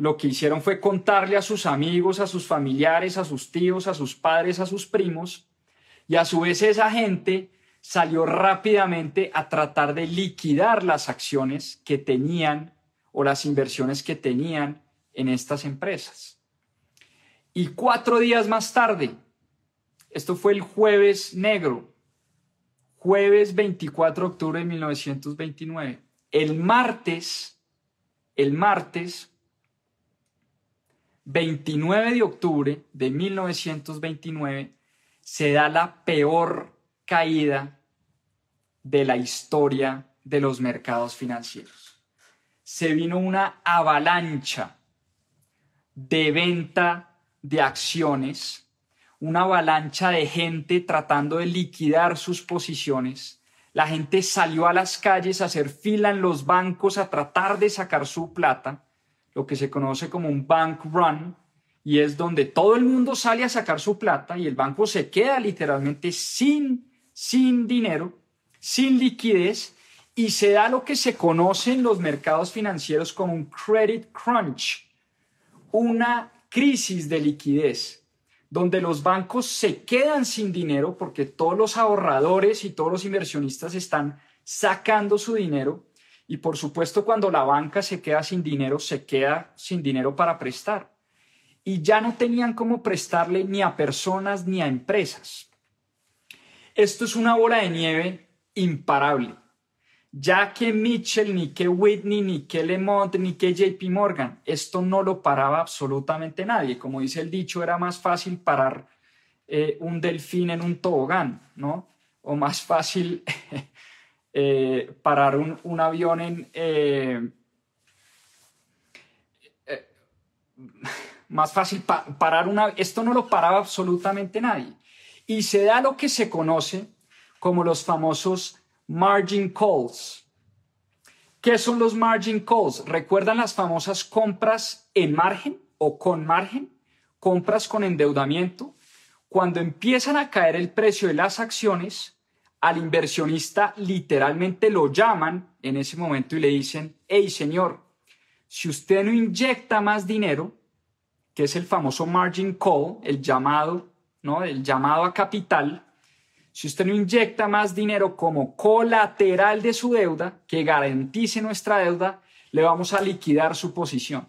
[SPEAKER 1] lo que hicieron fue contarle a sus amigos, a sus familiares, a sus tíos, a sus padres, a sus primos, y a su vez esa gente salió rápidamente a tratar de liquidar las acciones que tenían o las inversiones que tenían en estas empresas. Y cuatro días más tarde, esto fue el jueves negro, jueves 24 de octubre de 1929, el martes, el martes 29 de octubre de 1929 se da la peor caída de la historia de los mercados financieros. Se vino una avalancha de venta de acciones, una avalancha de gente tratando de liquidar sus posiciones. La gente salió a las calles a hacer fila en los bancos a tratar de sacar su plata lo que se conoce como un bank run, y es donde todo el mundo sale a sacar su plata y el banco se queda literalmente sin, sin dinero, sin liquidez, y se da lo que se conoce en los mercados financieros como un credit crunch, una crisis de liquidez, donde los bancos se quedan sin dinero porque todos los ahorradores y todos los inversionistas están sacando su dinero y por supuesto, cuando la banca se queda sin dinero, se queda sin dinero para prestar. Y ya no tenían cómo prestarle ni a personas ni a empresas. Esto es una bola de nieve imparable. Ya que Mitchell, ni que Whitney, ni que Lemont, ni que JP Morgan, esto no lo paraba absolutamente nadie. Como dice el dicho, era más fácil parar eh, un delfín en un tobogán, ¿no? O más fácil eh, parar un, avión en... Eh, más fácil parar una... Esto no lo paraba absolutamente nadie. Y se da lo que se conoce como los famosos margin calls. ¿Qué son los margin calls? ¿Recuerdan las famosas compras en margen o con margen? Compras con endeudamiento. Cuando empiezan a caer el precio de las acciones, al inversionista literalmente lo llaman en ese momento y le dicen, hey señor, si usted no inyecta más dinero, que es el famoso margin call, el llamado, ¿no? El llamado a capital, si usted no inyecta más dinero como colateral de su deuda, que garantice nuestra deuda, le vamos a liquidar su posición.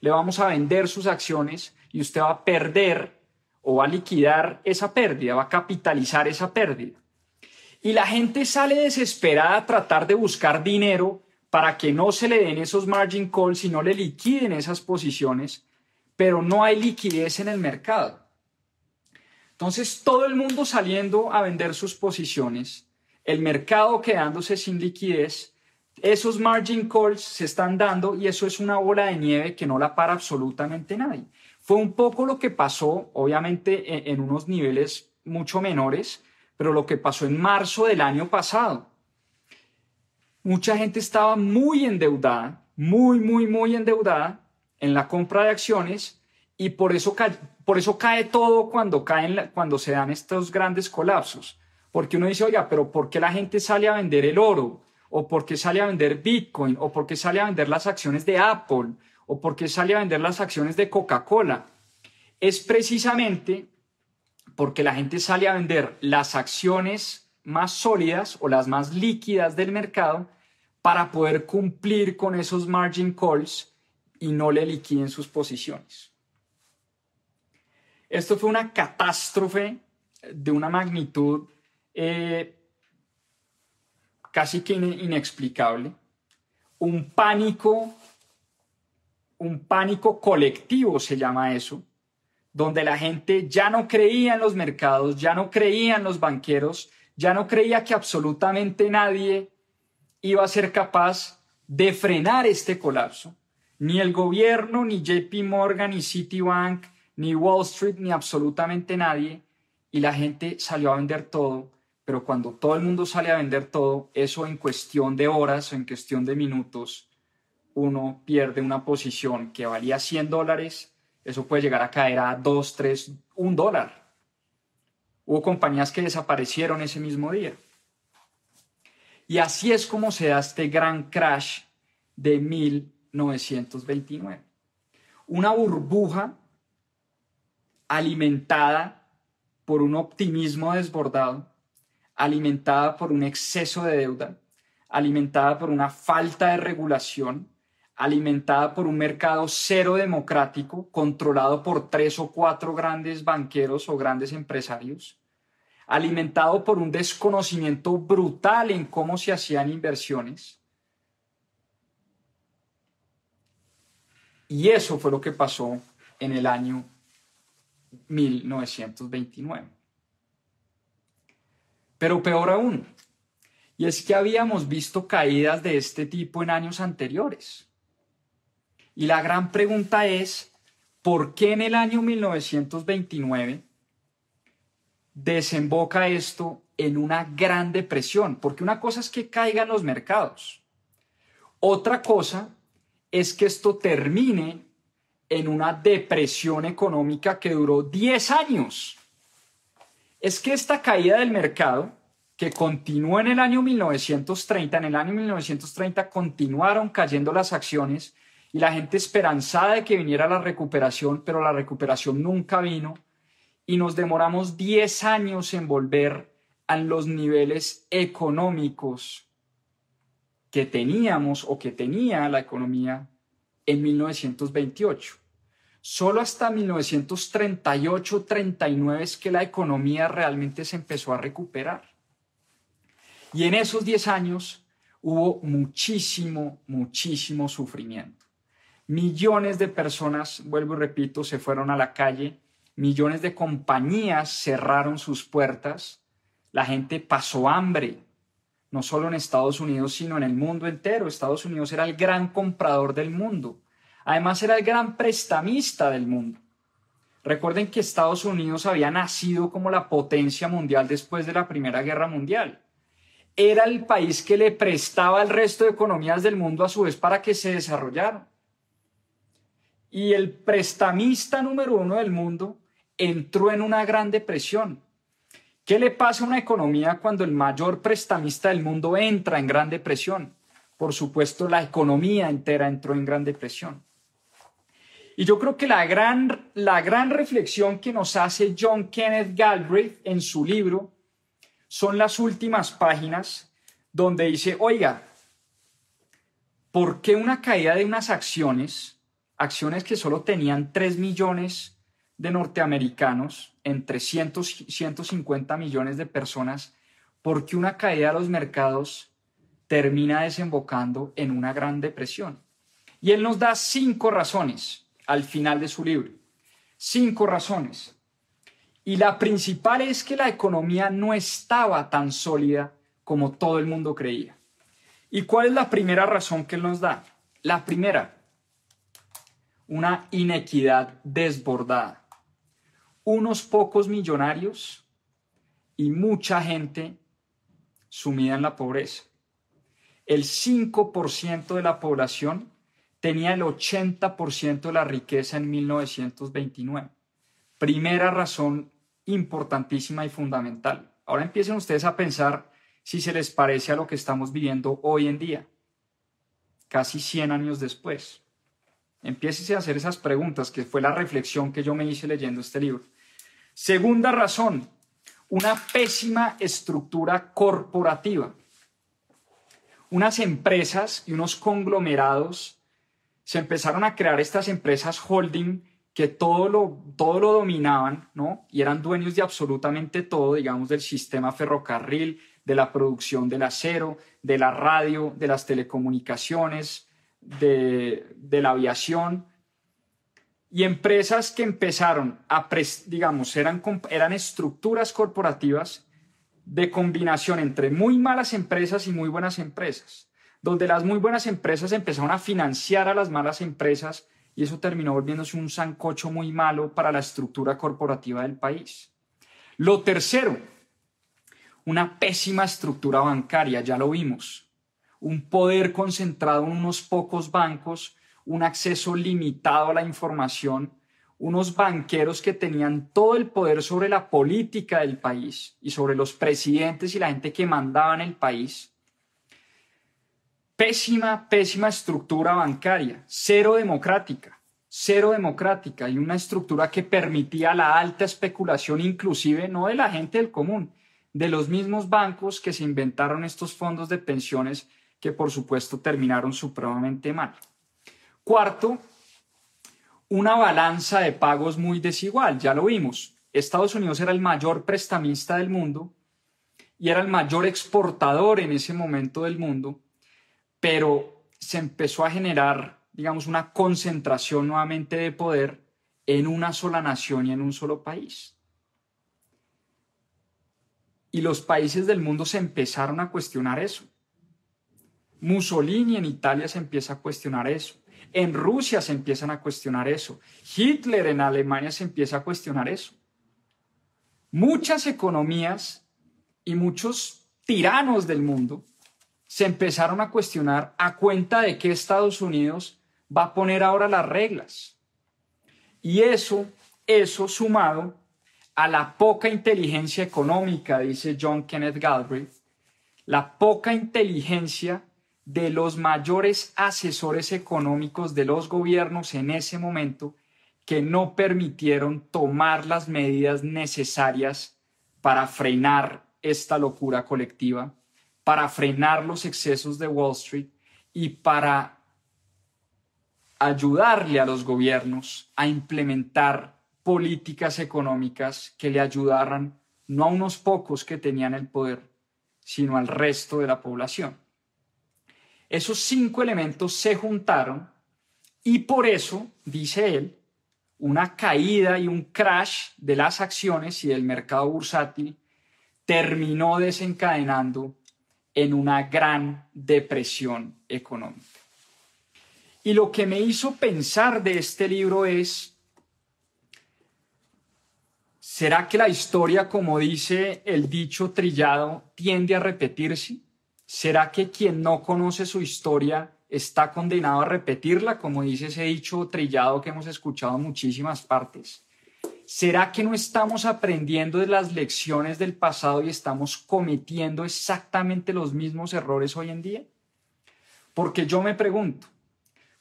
[SPEAKER 1] Le vamos a vender sus acciones y usted va a perder o va a liquidar esa pérdida, va a capitalizar esa pérdida. Y la gente sale desesperada a tratar de buscar dinero para que no se le den esos margin calls y no le liquiden esas posiciones, pero no hay liquidez en el mercado. Entonces, todo el mundo saliendo a vender sus posiciones, el mercado quedándose sin liquidez, esos margin calls se están dando y eso es una bola de nieve que no la para absolutamente nadie. Fue un poco lo que pasó, obviamente en, unos niveles mucho menores, pero lo que pasó en marzo del año pasado. Mucha gente estaba muy endeudada, muy, muy, muy endeudada en la compra de acciones y por eso, por eso cae todo cuando, caen, cuando se dan estos grandes colapsos. Porque uno dice, oiga, pero ¿por qué la gente sale a vender el oro? ¿O por qué sale a vender Bitcoin? ¿O por qué sale a vender las acciones de Apple? ¿O por qué sale a vender las acciones de Coca-Cola? Es precisamente porque la gente sale a vender las acciones más sólidas o las más líquidas del mercado para poder cumplir con esos margin calls y no le liquiden sus posiciones. Esto fue una catástrofe de una magnitud eh, casi que inexplicable, un pánico, un pánico colectivo se llama eso, donde la gente ya no creía en los mercados, ya no creía en los banqueros, ya no creía que absolutamente nadie iba a ser capaz de frenar este colapso. Ni el gobierno, ni JP Morgan, ni Citibank, ni Wall Street, ni absolutamente nadie. Y la gente salió a vender todo. Pero cuando todo el mundo sale a vender todo, eso en cuestión de horas o en cuestión de minutos, uno pierde una posición que valía 100 dólares, eso puede llegar a caer a 2, 3, 1 dólar. Hubo compañías que desaparecieron ese mismo día. Y así es como se da este gran crash de 1929. Una burbuja alimentada por un optimismo desbordado, alimentada por un exceso de deuda, alimentada por una falta de regulación, alimentada por un mercado cero democrático, controlado por tres o cuatro grandes banqueros o grandes empresarios, alimentado por un desconocimiento brutal en cómo se hacían inversiones. Y eso fue lo que pasó en el año 1929. Pero peor aún, y es que habíamos visto caídas de este tipo en años anteriores. Y la gran pregunta es, ¿por qué en el año 1929 desemboca esto en una gran depresión, porque una cosa es que caigan los mercados, otra cosa es que esto termine en una depresión económica que duró 10 años. Es que esta caída del mercado, que continuó en el año 1930, en el año 1930 continuaron cayendo las acciones y la gente esperanzada de que viniera la recuperación, pero la recuperación nunca vino y nos demoramos 10 años en volver a los niveles económicos que teníamos o que tenía la economía en 1928. Solo hasta 1938-39 es que la economía realmente se empezó a recuperar. Y en esos 10 años hubo muchísimo, muchísimo sufrimiento. Millones de personas, vuelvo y repito, se fueron a la calle millones de compañías cerraron sus puertas, la gente pasó hambre, no solo en Estados Unidos, sino en el mundo entero. Estados Unidos era el gran comprador del mundo. Además era el gran prestamista del mundo. Recuerden que Estados Unidos había nacido como la potencia mundial después de la Primera Guerra Mundial. Era el país que le prestaba al resto de economías del mundo a su vez para que se desarrollaran. Y el prestamista número uno del mundo entró en una gran depresión. ¿Qué le pasa a una economía cuando el mayor prestamista del mundo entra en gran depresión? Por supuesto, la economía entera entró en gran depresión. Y yo creo que la gran, la gran reflexión que nos hace John Kenneth Galbraith en su libro son las últimas páginas donde dice, oiga, ¿por qué una caída de unas acciones, acciones que solo tenían 3 millones de norteamericanos, entre 150 millones de personas, porque una caída de los mercados termina desembocando en una gran depresión. Y él nos da cinco razones al final de su libro. Cinco razones. Y la principal es que la economía no estaba tan sólida como todo el mundo creía. ¿Y cuál es la primera razón que él nos da? La primera, una inequidad desbordada unos pocos millonarios y mucha gente sumida en la pobreza. El 5% de la población tenía el 80% de la riqueza en 1929. Primera razón importantísima y fundamental. Ahora empiecen ustedes a pensar si se les parece a lo que estamos viviendo hoy en día, casi 100 años después. Empiecen a hacer esas preguntas, que fue la reflexión que yo me hice leyendo este libro. Segunda razón, una pésima estructura corporativa. Unas empresas y unos conglomerados se empezaron a crear estas empresas holding que todo lo, todo lo dominaban, ¿no? Y eran dueños de absolutamente todo, digamos, del sistema ferrocarril, de la producción del acero, de la radio, de las telecomunicaciones, de, de la aviación. Y empresas que empezaron a, digamos, eran, eran estructuras corporativas de combinación entre muy malas empresas y muy buenas empresas, donde las muy buenas empresas empezaron a financiar a las malas empresas y eso terminó volviéndose un zancocho muy malo para la estructura corporativa del país. Lo tercero, una pésima estructura bancaria, ya lo vimos, un poder concentrado en unos pocos bancos, un acceso limitado a la información, unos banqueros que tenían todo el poder sobre la política del país y sobre los presidentes y la gente que mandaba en el país. Pésima, pésima estructura bancaria, cero democrática, cero democrática y una estructura que permitía la alta especulación inclusive no de la gente del común, de los mismos bancos que se inventaron estos fondos de pensiones que por supuesto terminaron supremamente mal. Cuarto, una balanza de pagos muy desigual, ya lo vimos. Estados Unidos era el mayor prestamista del mundo y era el mayor exportador en ese momento del mundo, pero se empezó a generar, digamos, una concentración nuevamente de poder en una sola nación y en un solo país. Y los países del mundo se empezaron a cuestionar eso. Mussolini en Italia se empieza a cuestionar eso. En Rusia se empiezan a cuestionar eso. Hitler en Alemania se empieza a cuestionar eso. Muchas economías y muchos tiranos del mundo se empezaron a cuestionar a cuenta de que Estados Unidos va a poner ahora las reglas. Y eso, eso sumado a la poca inteligencia económica, dice John Kenneth Galbraith, la poca inteligencia de los mayores asesores económicos de los gobiernos en ese momento que no permitieron tomar las medidas necesarias para frenar esta locura colectiva, para frenar los excesos de Wall Street y para ayudarle a los gobiernos a implementar políticas económicas que le ayudaran no a unos pocos que tenían el poder, sino al resto de la población. Esos cinco elementos se juntaron y por eso, dice él, una caída y un crash de las acciones y del mercado bursátil terminó desencadenando en una gran depresión económica. Y lo que me hizo pensar de este libro es, ¿será que la historia, como dice el dicho trillado, tiende a repetirse? ¿Será que quien no conoce su historia está condenado a repetirla, como dice ese dicho trillado que hemos escuchado en muchísimas partes? ¿Será que no estamos aprendiendo de las lecciones del pasado y estamos cometiendo exactamente los mismos errores hoy en día? Porque yo me pregunto,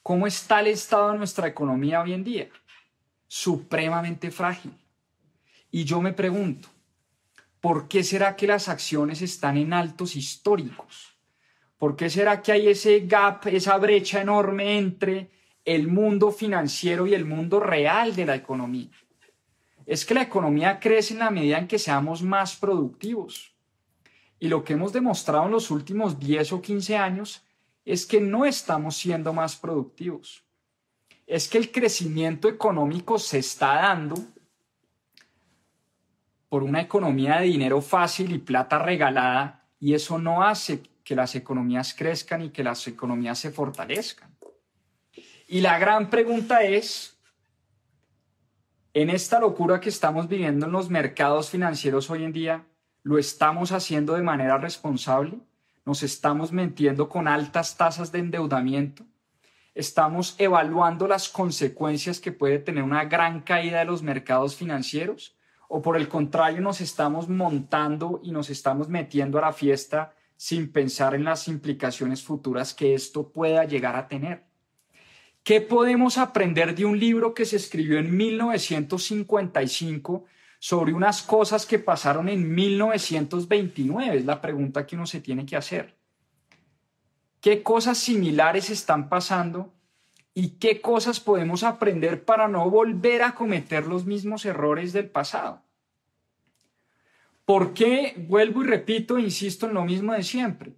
[SPEAKER 1] ¿cómo está el estado de nuestra economía hoy en día? Supremamente frágil. Y yo me pregunto, ¿Por qué será que las acciones están en altos históricos? ¿Por qué será que hay ese gap, esa brecha enorme entre el mundo financiero y el mundo real de la economía? Es que la economía crece en la medida en que seamos más productivos. Y lo que hemos demostrado en los últimos 10 o 15 años es que no estamos siendo más productivos. Es que el crecimiento económico se está dando por una economía de dinero fácil y plata regalada y eso no hace que las economías crezcan y que las economías se fortalezcan. Y la gran pregunta es, en esta locura que estamos viviendo en los mercados financieros hoy en día, ¿lo estamos haciendo de manera responsable? ¿Nos estamos mintiendo con altas tasas de endeudamiento? ¿Estamos evaluando las consecuencias que puede tener una gran caída de los mercados financieros? O por el contrario nos estamos montando y nos estamos metiendo a la fiesta sin pensar en las implicaciones futuras que esto pueda llegar a tener. ¿Qué podemos aprender de un libro que se escribió en 1955 sobre unas cosas que pasaron en 1929? Es la pregunta que uno se tiene que hacer. ¿Qué cosas similares están pasando y qué cosas podemos aprender para no volver a cometer los mismos errores del pasado? ¿Por qué, vuelvo y repito, insisto en lo mismo de siempre?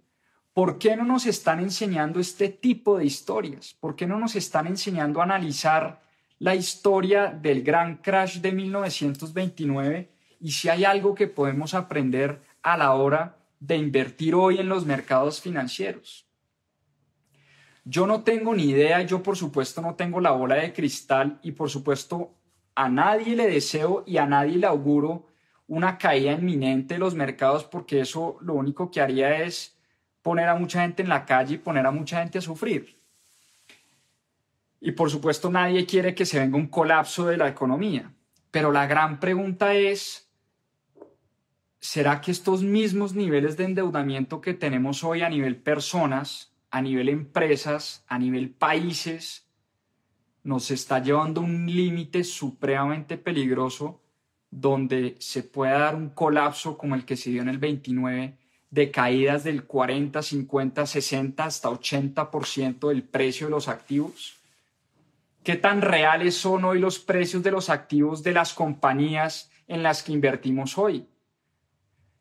[SPEAKER 1] ¿Por qué no nos están enseñando este tipo de historias? ¿Por qué no nos están enseñando a analizar la historia del gran crash de 1929 y si hay algo que podemos aprender a la hora de invertir hoy en los mercados financieros? Yo no tengo ni idea, yo por supuesto no tengo la bola de cristal y por supuesto a nadie le deseo y a nadie le auguro una caída inminente de los mercados porque eso lo único que haría es poner a mucha gente en la calle y poner a mucha gente a sufrir. Y por supuesto nadie quiere que se venga un colapso de la economía. Pero la gran pregunta es, ¿será que estos mismos niveles de endeudamiento que tenemos hoy a nivel personas, a nivel empresas, a nivel países, nos está llevando a un límite supremamente peligroso donde se pueda dar un colapso como el que se dio en el 29, de caídas del 40, 50, 60 hasta 80% del precio de los activos? ¿Qué tan reales son hoy los precios de los activos de las compañías en las que invertimos hoy?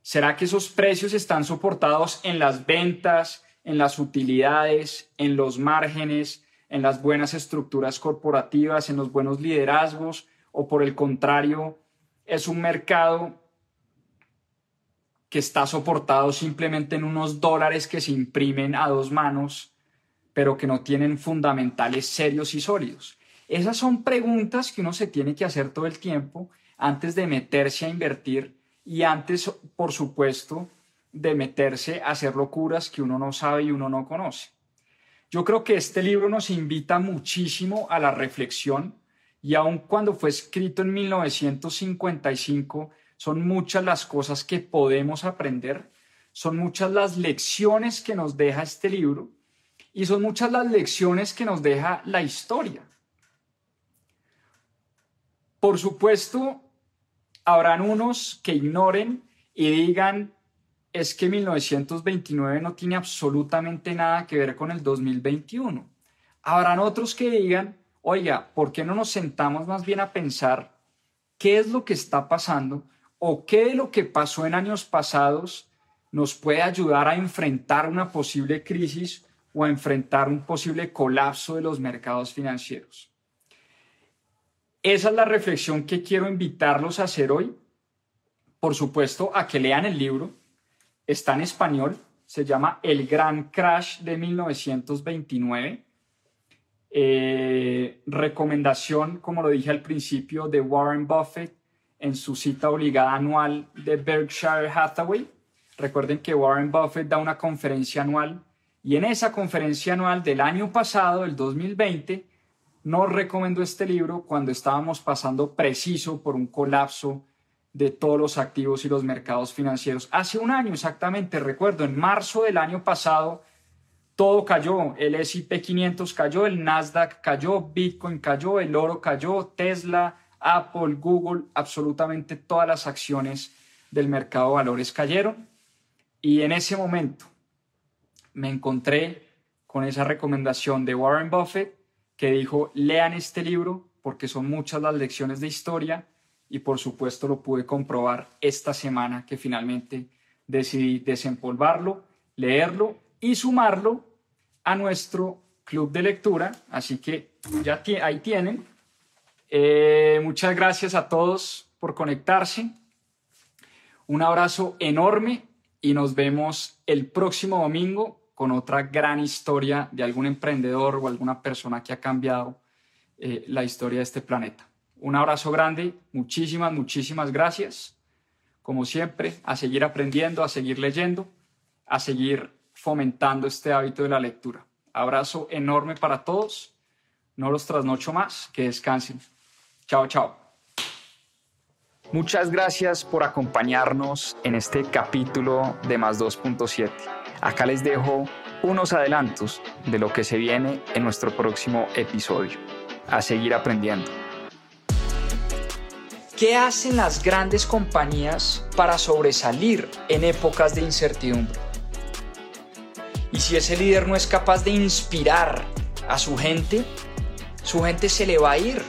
[SPEAKER 1] ¿Será que esos precios están soportados en las ventas, en las utilidades, en los márgenes, en las buenas estructuras corporativas, en los buenos liderazgos, o por el contrario, es un mercado que está soportado simplemente en unos dólares que se imprimen a dos manos, pero que no tienen fundamentales serios y sólidos. Esas son preguntas que uno se tiene que hacer todo el tiempo antes de meterse a invertir y antes, por supuesto, de meterse a hacer locuras que uno no sabe y uno no conoce. Yo creo que este libro nos invita muchísimo a la reflexión y aun cuando fue escrito en 1955, son muchas las cosas que podemos aprender, son muchas las lecciones que nos deja este libro y son muchas las lecciones que nos deja la historia. Por supuesto, habrán unos que ignoren y digan, es que 1929 no tiene absolutamente nada que ver con el 2021. Habrán otros que digan, oiga, ¿por qué no nos sentamos más bien a pensar qué es lo que está pasando o qué de lo que pasó en años pasados nos puede ayudar a enfrentar una posible crisis o a enfrentar un posible colapso de los mercados financieros? Esa es la reflexión que quiero invitarlos a hacer hoy. Por supuesto, a que lean el libro. Está en español. Se llama El Gran Crash de 1929 eh, recomendación, como lo dije al principio, de Warren Buffett en su cita obligada anual de Berkshire Hathaway. Recuerden que Warren Buffett da una conferencia anual y en esa conferencia anual del año pasado, el 2020, nos recomendó este libro cuando estábamos pasando preciso por un colapso de todos los activos y los mercados financieros. Hace un año exactamente, recuerdo, en marzo del año pasado, todo cayó, el S&P 500 cayó, el Nasdaq cayó, Bitcoin cayó, el oro cayó, Tesla, Apple, Google, absolutamente todas las acciones del mercado de valores cayeron. Y en ese momento me encontré con esa recomendación de Warren Buffett que dijo, lean este libro porque son muchas las lecciones de historia y por supuesto lo pude comprobar esta semana que finalmente decidí desempolvarlo, leerlo y sumarlo a nuestro club de lectura. Así que ya ahí tienen. Eh, muchas gracias a todos por conectarse. Un abrazo enorme y nos vemos el próximo domingo con otra gran historia de algún emprendedor o alguna persona que ha cambiado eh, la historia de este planeta. Un abrazo grande, muchísimas, muchísimas gracias. Como siempre, a seguir aprendiendo, a seguir leyendo, a seguir fomentando este hábito de la lectura. Abrazo enorme para todos. No los trasnocho más. Que descansen. Chao, chao. Muchas gracias por acompañarnos en este capítulo de Más 2.7. Acá les dejo unos adelantos de lo que se viene en nuestro próximo episodio. A seguir aprendiendo. ¿Qué hacen las grandes compañías para sobresalir en épocas de incertidumbre? Y si ese líder no es capaz de inspirar a su gente, su gente se le va a ir